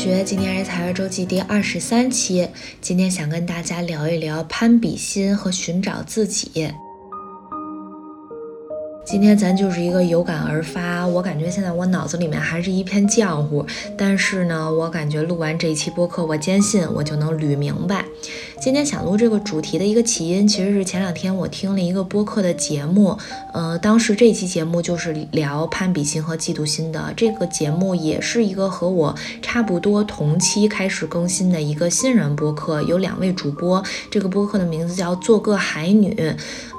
学。今天是财务周记第二十三期，今天想跟大家聊一聊攀比心和寻找自己。今天咱就是一个有感而发，我感觉现在我脑子里面还是一片浆糊，但是呢，我感觉录完这一期播客，我坚信我就能捋明白。今天想录这个主题的一个起因，其实是前两天我听了一个播客的节目，呃，当时这期节目就是聊攀比心和嫉妒心的。这个节目也是一个和我差不多同期开始更新的一个新人播客，有两位主播。这个播客的名字叫做个海女，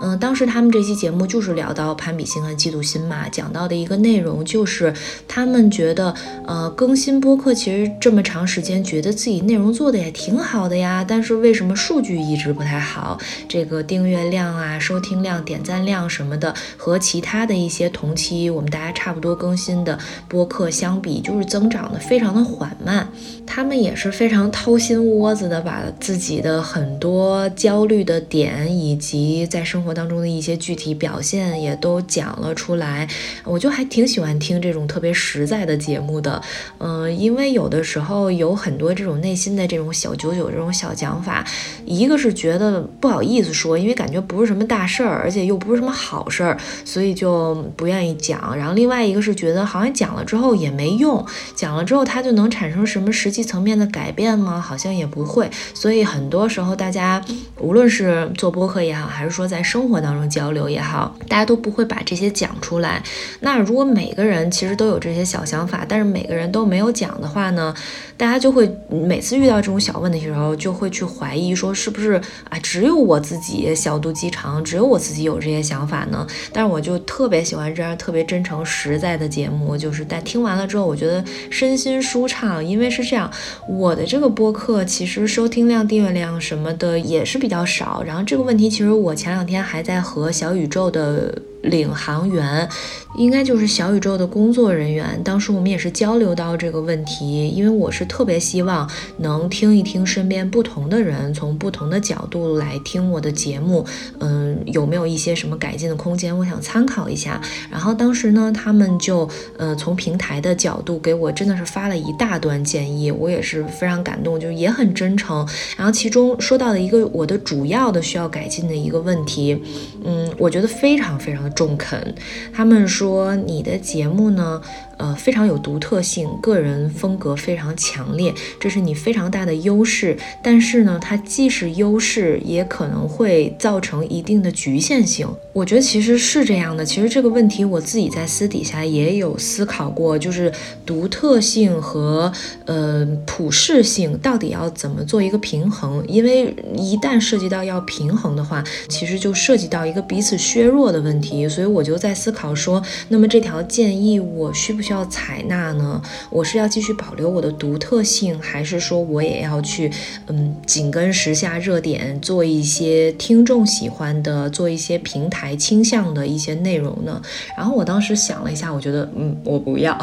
嗯，当时他们这期节目就是聊到攀比心和嫉妒心嘛，讲到的一个内容就是他们觉得，呃，更新播客其实这么长时间，觉得自己内容做的也挺好的呀，但是为什么？数据一直不太好，这个订阅量啊、收听量、点赞量什么的，和其他的一些同期我们大家差不多更新的播客相比，就是增长的非常的缓慢。他们也是非常掏心窝子的，把自己的很多焦虑的点，以及在生活当中的一些具体表现，也都讲了出来。我就还挺喜欢听这种特别实在的节目的，嗯，因为有的时候有很多这种内心的这种小九九这种小讲法。一个是觉得不好意思说，因为感觉不是什么大事儿，而且又不是什么好事儿，所以就不愿意讲。然后另外一个是觉得好像讲了之后也没用，讲了之后它就能产生什么实际层面的改变吗？好像也不会。所以很多时候大家无论是做播客也好，还是说在生活当中交流也好，大家都不会把这些讲出来。那如果每个人其实都有这些小想法，但是每个人都没有讲的话呢，大家就会每次遇到这种小问题的时候，就会去怀疑。说是不是啊？只有我自己小肚鸡肠，只有我自己有这些想法呢？但是我就特别喜欢这样特别真诚实在的节目，就是但听完了之后，我觉得身心舒畅。因为是这样，我的这个播客其实收听量、订阅量什么的也是比较少。然后这个问题，其实我前两天还在和小宇宙的。领航员应该就是小宇宙的工作人员。当时我们也是交流到这个问题，因为我是特别希望能听一听身边不同的人从不同的角度来听我的节目，嗯，有没有一些什么改进的空间？我想参考一下。然后当时呢，他们就呃从平台的角度给我真的是发了一大段建议，我也是非常感动，就也很真诚。然后其中说到的一个我的主要的需要改进的一个问题，嗯，我觉得非常非常。中肯，他们说你的节目呢？呃，非常有独特性，个人风格非常强烈，这是你非常大的优势。但是呢，它既是优势，也可能会造成一定的局限性。我觉得其实是这样的。其实这个问题我自己在私底下也有思考过，就是独特性和呃普适性到底要怎么做一个平衡？因为一旦涉及到要平衡的话，其实就涉及到一个彼此削弱的问题。所以我就在思考说，那么这条建议我需不需？要采纳呢？我是要继续保留我的独特性，还是说我也要去嗯紧跟时下热点，做一些听众喜欢的，做一些平台倾向的一些内容呢？然后我当时想了一下，我觉得嗯，我不要。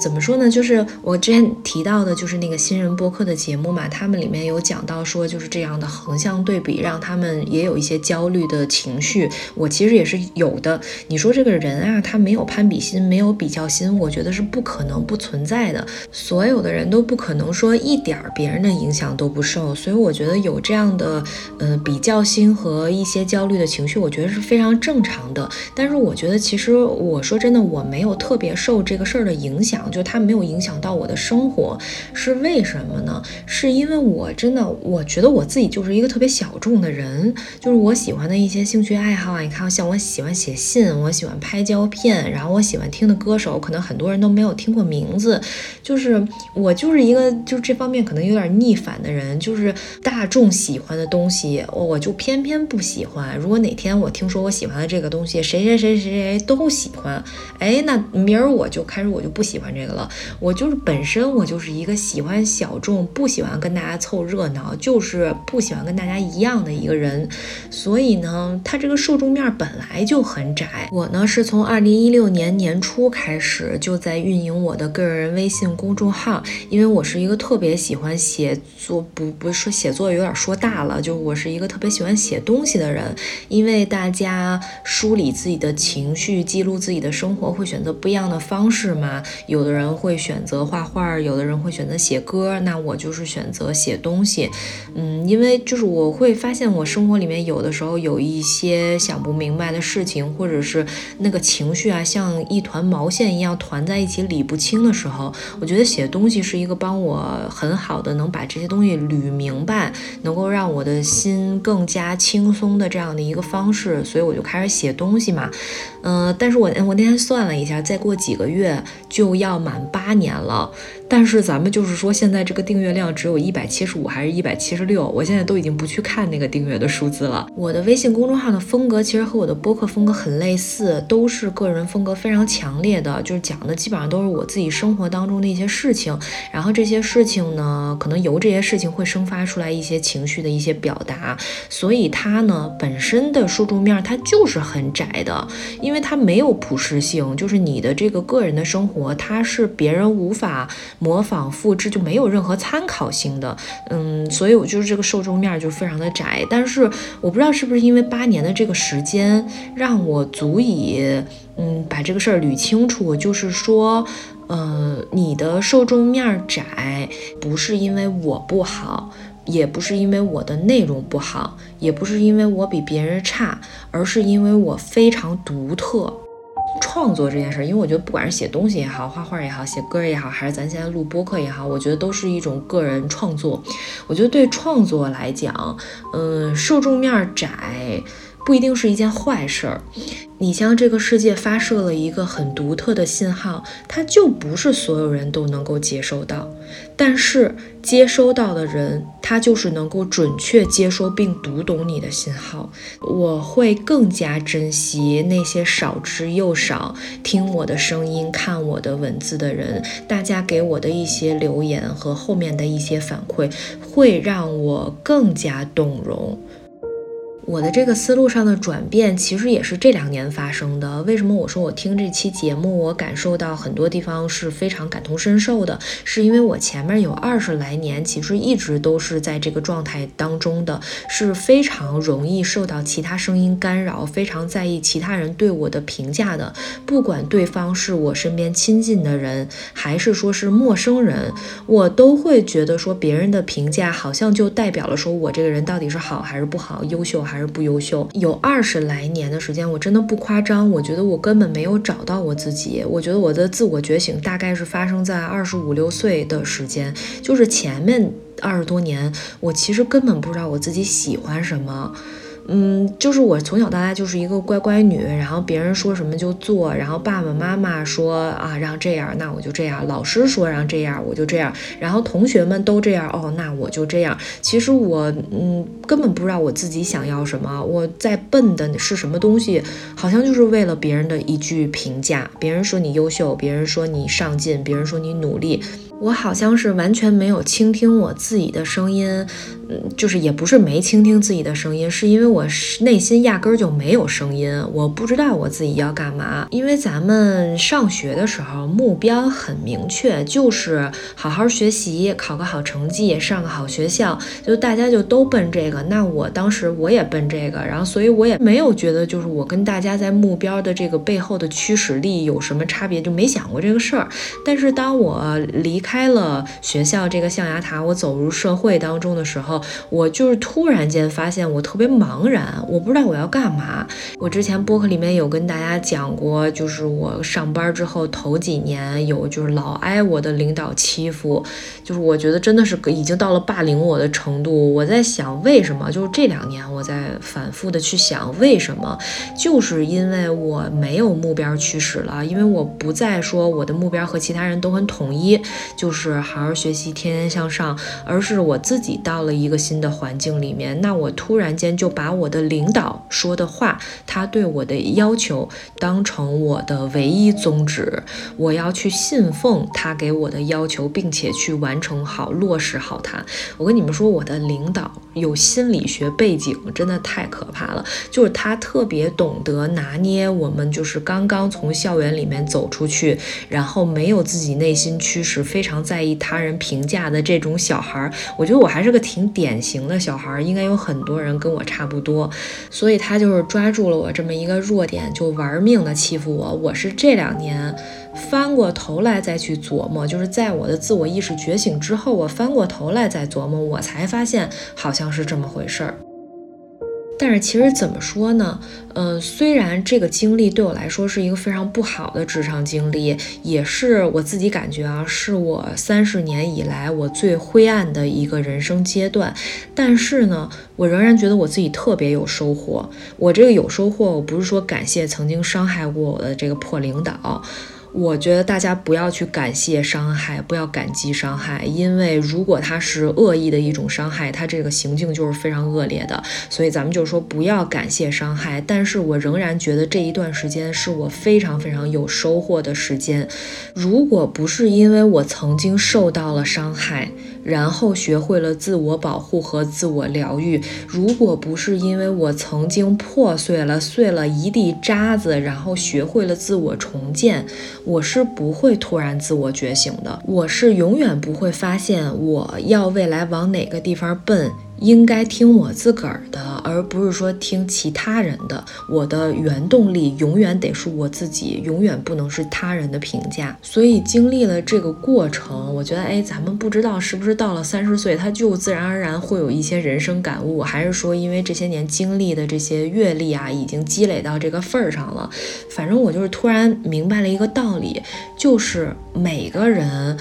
怎么说呢？就是我之前提到的，就是那个新人播客的节目嘛，他们里面有讲到说，就是这样的横向对比，让他们也有一些焦虑的情绪。我其实也是有的。你说这个人啊，他没有攀比心，没有比较心，我觉得是不可能不存在的。所有的人都不可能说一点儿别人的影响都不受，所以我觉得有这样的呃比较心和一些焦虑的情绪，我觉得是非常正常的。但是我觉得其实我说真的，我没有特别受这个事儿的影响。就它没有影响到我的生活，是为什么呢？是因为我真的，我觉得我自己就是一个特别小众的人，就是我喜欢的一些兴趣爱好啊，你看，像我喜欢写信，我喜欢拍胶片，然后我喜欢听的歌手，可能很多人都没有听过名字，就是我就是一个就这方面可能有点逆反的人，就是大众喜欢的东西，我就偏偏不喜欢。如果哪天我听说我喜欢的这个东西，谁谁谁谁谁都喜欢，哎，那明儿我就开始我就不喜欢这。这个了，我就是本身我就是一个喜欢小众，不喜欢跟大家凑热闹，就是不喜欢跟大家一样的一个人，所以呢，他这个受众面本来就很窄。我呢是从二零一六年年初开始就在运营我的个人微信公众号，因为我是一个特别喜欢写作，不不是说写作有点说大了，就我是一个特别喜欢写东西的人，因为大家梳理自己的情绪，记录自己的生活，会选择不一样的方式嘛，有有。的人会选择画画，有的人会选择写歌，那我就是选择写东西。嗯，因为就是我会发现我生活里面有的时候有一些想不明白的事情，或者是那个情绪啊，像一团毛线一样团在一起理不清的时候，我觉得写东西是一个帮我很好的能把这些东西捋明白，能够让我的心更加轻松的这样的一个方式，所以我就开始写东西嘛。嗯，但是我我那天算了一下，再过几个月就要要满八年了。但是咱们就是说，现在这个订阅量只有一百七十五还是一百七十六？我现在都已经不去看那个订阅的数字了。我的微信公众号的风格其实和我的播客风格很类似，都是个人风格非常强烈的，就是讲的基本上都是我自己生活当中的一些事情。然后这些事情呢，可能由这些事情会生发出来一些情绪的一些表达，所以它呢本身的受众面它就是很窄的，因为它没有普适性，就是你的这个个人的生活，它是别人无法。模仿复制就没有任何参考性的，嗯，所以我就是这个受众面就非常的窄。但是我不知道是不是因为八年的这个时间让我足以，嗯，把这个事儿捋清楚。就是说，呃，你的受众面窄，不是因为我不好，也不是因为我的内容不好，也不是因为我比别人差，而是因为我非常独特。创作这件事儿，因为我觉得不管是写东西也好，画画也好，写歌也好，还是咱现在录播客也好，我觉得都是一种个人创作。我觉得对创作来讲，嗯，受众面窄。不一定是一件坏事儿，你向这个世界发射了一个很独特的信号，它就不是所有人都能够接收到，但是接收到的人，他就是能够准确接收并读懂你的信号。我会更加珍惜那些少之又少听我的声音、看我的文字的人，大家给我的一些留言和后面的一些反馈，会让我更加动容。我的这个思路上的转变，其实也是这两年发生的。为什么我说我听这期节目，我感受到很多地方是非常感同身受的？是因为我前面有二十来年，其实一直都是在这个状态当中的，是非常容易受到其他声音干扰，非常在意其他人对我的评价的。不管对方是我身边亲近的人，还是说是陌生人，我都会觉得说别人的评价好像就代表了说我这个人到底是好还是不好，优秀还是。不优秀，有二十来年的时间，我真的不夸张，我觉得我根本没有找到我自己。我觉得我的自我觉醒大概是发生在二十五六岁的时间，就是前面二十多年，我其实根本不知道我自己喜欢什么。嗯，就是我从小到大就是一个乖乖女，然后别人说什么就做，然后爸爸妈妈说啊让这样，那我就这样；老师说让这样，我就这样；然后同学们都这样，哦，那我就这样。其实我嗯根本不知道我自己想要什么，我在笨的是什么东西，好像就是为了别人的一句评价，别人说你优秀，别人说你上进，别人说你努力。我好像是完全没有倾听我自己的声音，就是也不是没倾听自己的声音，是因为我内心压根儿就没有声音，我不知道我自己要干嘛。因为咱们上学的时候目标很明确，就是好好学习，考个好成绩，上个好学校，就大家就都奔这个。那我当时我也奔这个，然后所以我也没有觉得就是我跟大家在目标的这个背后的驱使力有什么差别，就没想过这个事儿。但是当我离开。了学校这个象牙塔，我走入社会当中的时候，我就是突然间发现我特别茫然，我不知道我要干嘛。我之前播客里面有跟大家讲过，就是我上班之后头几年有就是老挨我的领导欺负，就是我觉得真的是已经到了霸凌我的程度。我在想为什么？就是这两年我在反复的去想为什么，就是因为我没有目标驱使了，因为我不再说我的目标和其他人都很统一。就是好好学习，天天向上，而是我自己到了一一个新的环境里面，那我突然间就把我的领导说的话，他对我的要求当成我的唯一宗旨，我要去信奉他给我的要求，并且去完成好、落实好它。我跟你们说，我的领导有心理学背景，真的太可怕了，就是他特别懂得拿捏我们，就是刚刚从校园里面走出去，然后没有自己内心驱使，非。常在意他人评价的这种小孩儿，我觉得我还是个挺典型的小孩，应该有很多人跟我差不多，所以他就是抓住了我这么一个弱点，就玩命的欺负我。我是这两年翻过头来再去琢磨，就是在我的自我意识觉醒之后，我翻过头来再琢磨，我才发现好像是这么回事儿。但是其实怎么说呢？呃，虽然这个经历对我来说是一个非常不好的职场经历，也是我自己感觉啊，是我三十年以来我最灰暗的一个人生阶段。但是呢，我仍然觉得我自己特别有收获。我这个有收获，我不是说感谢曾经伤害过我的这个破领导。我觉得大家不要去感谢伤害，不要感激伤害，因为如果他是恶意的一种伤害，他这个行径就是非常恶劣的。所以咱们就说不要感谢伤害。但是我仍然觉得这一段时间是我非常非常有收获的时间。如果不是因为我曾经受到了伤害，然后学会了自我保护和自我疗愈。如果不是因为我曾经破碎了、碎了一地渣子，然后学会了自我重建，我是不会突然自我觉醒的。我是永远不会发现我要未来往哪个地方奔。应该听我自个儿的，而不是说听其他人的。我的原动力永远得是我自己，永远不能是他人的评价。所以经历了这个过程，我觉得，哎，咱们不知道是不是到了三十岁，他就自然而然会有一些人生感悟，还是说因为这些年经历的这些阅历啊，已经积累到这个份儿上了。反正我就是突然明白了一个道理，就是每个人。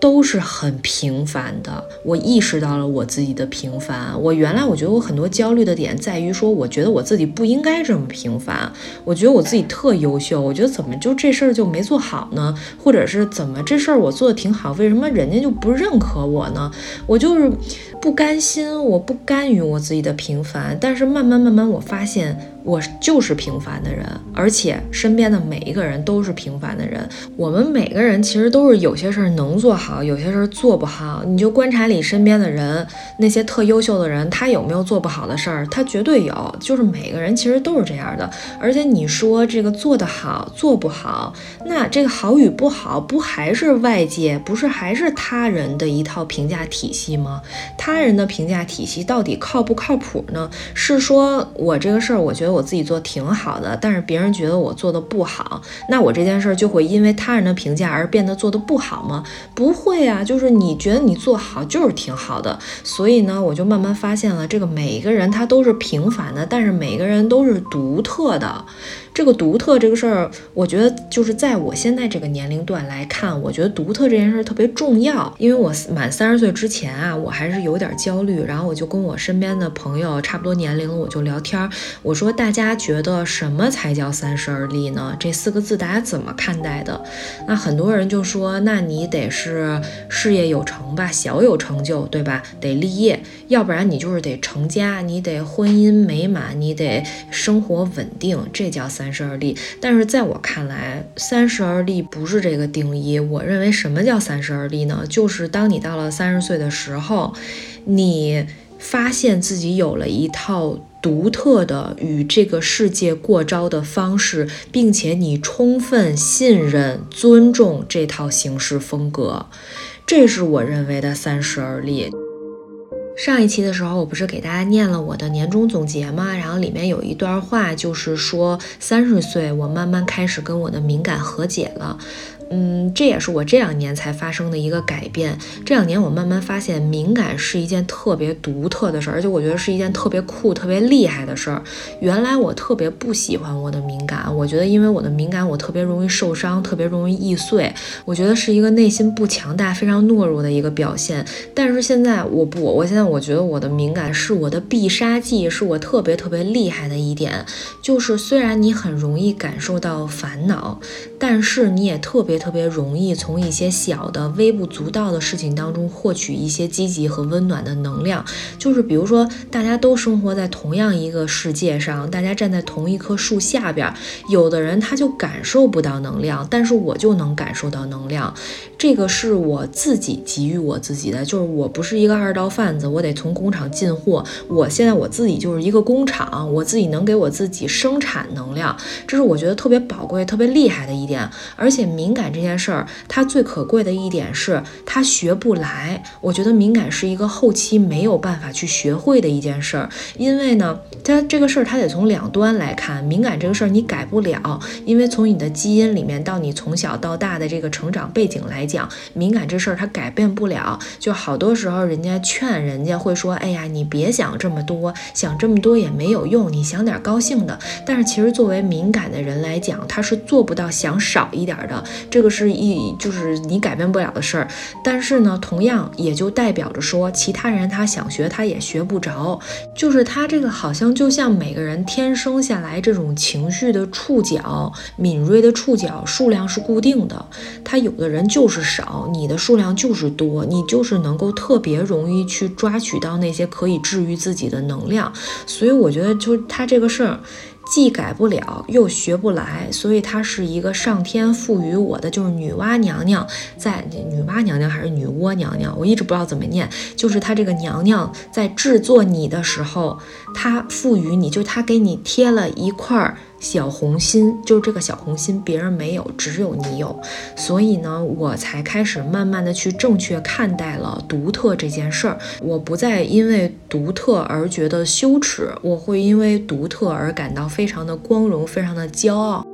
都是很平凡的，我意识到了我自己的平凡。我原来我觉得我很多焦虑的点在于说，我觉得我自己不应该这么平凡。我觉得我自己特优秀，我觉得怎么就这事儿就没做好呢？或者是怎么这事儿我做的挺好，为什么人家就不认可我呢？我就是不甘心，我不甘于我自己的平凡。但是慢慢慢慢，我发现。我就是平凡的人，而且身边的每一个人都是平凡的人。我们每个人其实都是有些事儿能做好，有些事儿做不好。你就观察你身边的人，那些特优秀的人，他有没有做不好的事儿？他绝对有。就是每个人其实都是这样的。而且你说这个做得好，做不好，那这个好与不好，不还是外界，不是还是他人的一套评价体系吗？他人的评价体系到底靠不靠谱呢？是说我这个事儿，我觉得我。我自己做挺好的，但是别人觉得我做的不好，那我这件事儿就会因为他人的评价而变得做的不好吗？不会啊，就是你觉得你做好就是挺好的，所以呢，我就慢慢发现了，这个每一个人他都是平凡的，但是每个人都是独特的。这个独特这个事儿，我觉得就是在我现在这个年龄段来看，我觉得独特这件事儿特别重要。因为我满三十岁之前啊，我还是有点焦虑，然后我就跟我身边的朋友差不多年龄了，我就聊天儿，我说大家觉得什么才叫三十而立呢？这四个字大家怎么看待的？那很多人就说，那你得是事业有成吧，小有成就，对吧？得立业，要不然你就是得成家，你得婚姻美满，你得生活稳定，这叫三。三十而立，但是在我看来，三十而立不是这个定义。我认为什么叫三十而立呢？就是当你到了三十岁的时候，你发现自己有了一套独特的与这个世界过招的方式，并且你充分信任、尊重这套行事风格，这是我认为的三十而立。上一期的时候，我不是给大家念了我的年终总结吗？然后里面有一段话，就是说三十岁，我慢慢开始跟我的敏感和解了。嗯，这也是我这两年才发生的一个改变。这两年我慢慢发现，敏感是一件特别独特的事儿，而且我觉得是一件特别酷、特别厉害的事儿。原来我特别不喜欢我的敏感，我觉得因为我的敏感，我特别容易受伤，特别容易易碎。我觉得是一个内心不强大、非常懦弱的一个表现。但是现在我不，我现在我觉得我的敏感是我的必杀技，是我特别特别厉害的一点。就是虽然你很容易感受到烦恼，但是你也特别。特别容易从一些小的微不足道的事情当中获取一些积极和温暖的能量，就是比如说，大家都生活在同样一个世界上，大家站在同一棵树下边，有的人他就感受不到能量，但是我就能感受到能量。这个是我自己给予我自己的，就是我不是一个二道贩子，我得从工厂进货。我现在我自己就是一个工厂，我自己能给我自己生产能量，这是我觉得特别宝贵、特别厉害的一点。而且敏感。这件事儿，它最可贵的一点是它学不来。我觉得敏感是一个后期没有办法去学会的一件事儿，因为呢，它这个事儿它得从两端来看。敏感这个事儿你改不了，因为从你的基因里面到你从小到大的这个成长背景来讲，敏感这事儿它改变不了。就好多时候人家劝人家会说：“哎呀，你别想这么多，想这么多也没有用，你想点高兴的。”但是其实作为敏感的人来讲，他是做不到想少一点的，这这个是一就是你改变不了的事儿。但是呢，同样也就代表着说，其他人他想学他也学不着，就是他这个好像就像每个人天生下来这种情绪的触角敏锐的触角数量是固定的，他有的人就是少，你的数量就是多，你就是能够特别容易去抓取到那些可以治愈自己的能量。所以我觉得就他这个事儿。既改不了，又学不来，所以它是一个上天赋予我的，就是女娲娘娘在女娲娘娘还是女娲娘娘，我一直不知道怎么念，就是她这个娘娘在制作你的时候，她赋予你，就她给你贴了一块儿。小红心就是这个小红心，别人没有，只有你有，所以呢，我才开始慢慢的去正确看待了独特这件事儿。我不再因为独特而觉得羞耻，我会因为独特而感到非常的光荣，非常的骄傲。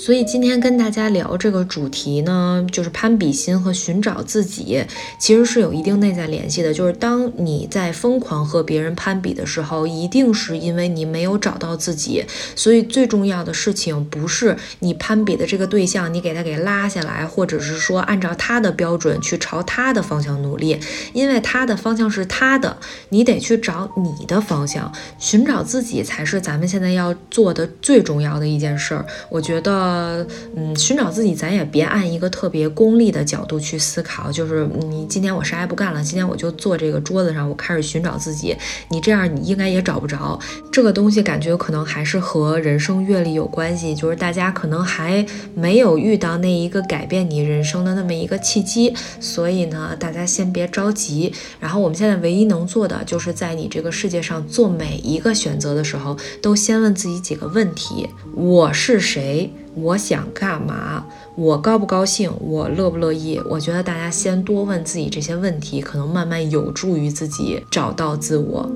所以今天跟大家聊这个主题呢，就是攀比心和寻找自己，其实是有一定内在联系的。就是当你在疯狂和别人攀比的时候，一定是因为你没有找到自己。所以最重要的事情不是你攀比的这个对象，你给他给拉下来，或者是说按照他的标准去朝他的方向努力，因为他的方向是他的，你得去找你的方向，寻找自己才是咱们现在要做的最重要的一件事儿。我觉得。呃，嗯，寻找自己，咱也别按一个特别功利的角度去思考，就是你今天我啥也不干了，今天我就坐这个桌子上，我开始寻找自己。你这样，你应该也找不着这个东西，感觉可能还是和人生阅历有关系，就是大家可能还没有遇到那一个改变你人生的那么一个契机，所以呢，大家先别着急。然后我们现在唯一能做的，就是在你这个世界上做每一个选择的时候，都先问自己几个问题：我是谁？我想干嘛？我高不高兴？我乐不乐意？我觉得大家先多问自己这些问题，可能慢慢有助于自己找到自我。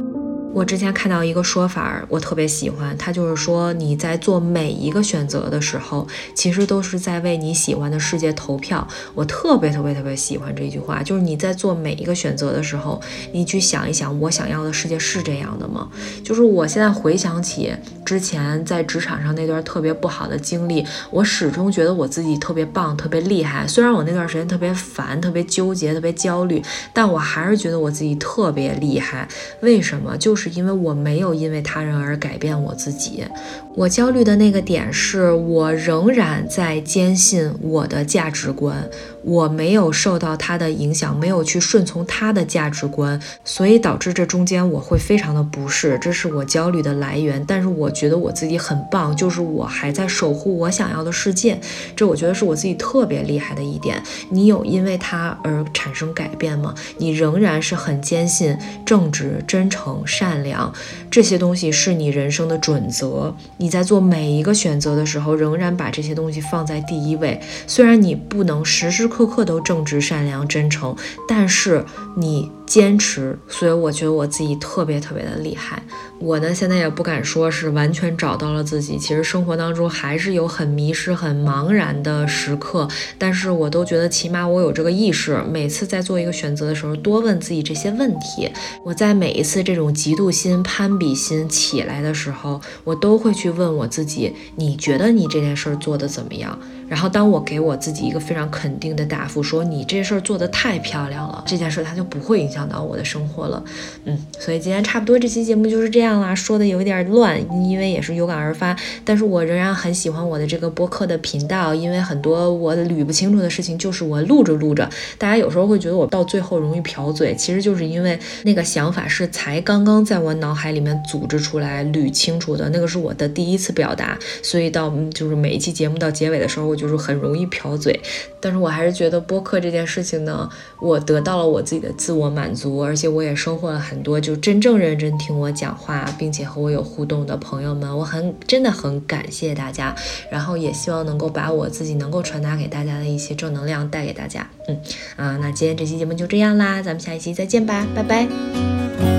我之前看到一个说法，我特别喜欢，他就是说你在做每一个选择的时候，其实都是在为你喜欢的世界投票。我特别特别特别喜欢这句话，就是你在做每一个选择的时候，你去想一想，我想要的世界是这样的吗？就是我现在回想起之前在职场上那段特别不好的经历，我始终觉得我自己特别棒，特别厉害。虽然我那段时间特别烦，特别纠结，特别焦虑，但我还是觉得我自己特别厉害。为什么？就是。是因为我没有因为他人而改变我自己，我焦虑的那个点是我仍然在坚信我的价值观。我没有受到他的影响，没有去顺从他的价值观，所以导致这中间我会非常的不适，这是我焦虑的来源。但是我觉得我自己很棒，就是我还在守护我想要的世界，这我觉得是我自己特别厉害的一点。你有因为他而产生改变吗？你仍然是很坚信正直、真诚、善良这些东西是你人生的准则。你在做每一个选择的时候，仍然把这些东西放在第一位。虽然你不能时时。刻刻都正直、善良、真诚，但是你。坚持，所以我觉得我自己特别特别的厉害。我呢，现在也不敢说是完全找到了自己，其实生活当中还是有很迷失、很茫然的时刻。但是我都觉得，起码我有这个意识，每次在做一个选择的时候，多问自己这些问题。我在每一次这种嫉妒心、攀比心起来的时候，我都会去问我自己：你觉得你这件事儿做的怎么样？然后当我给我自己一个非常肯定的答复，说你这事儿做的太漂亮了，这件事它就不会影响。到我的生活了，嗯，所以今天差不多这期节目就是这样啦，说的有点乱，因为也是有感而发，但是我仍然很喜欢我的这个播客的频道，因为很多我捋不清楚的事情，就是我录着录着，大家有时候会觉得我到最后容易瓢嘴，其实就是因为那个想法是才刚刚在我脑海里面组织出来捋清楚的，那个是我的第一次表达，所以到就是每一期节目到结尾的时候，就是很容易瓢嘴，但是我还是觉得播客这件事情呢，我得到了我自己的自我。满足，而且我也收获了很多就真正认真听我讲话，并且和我有互动的朋友们，我很真的很感谢大家，然后也希望能够把我自己能够传达给大家的一些正能量带给大家。嗯啊，那今天这期节目就这样啦，咱们下一期再见吧，拜拜。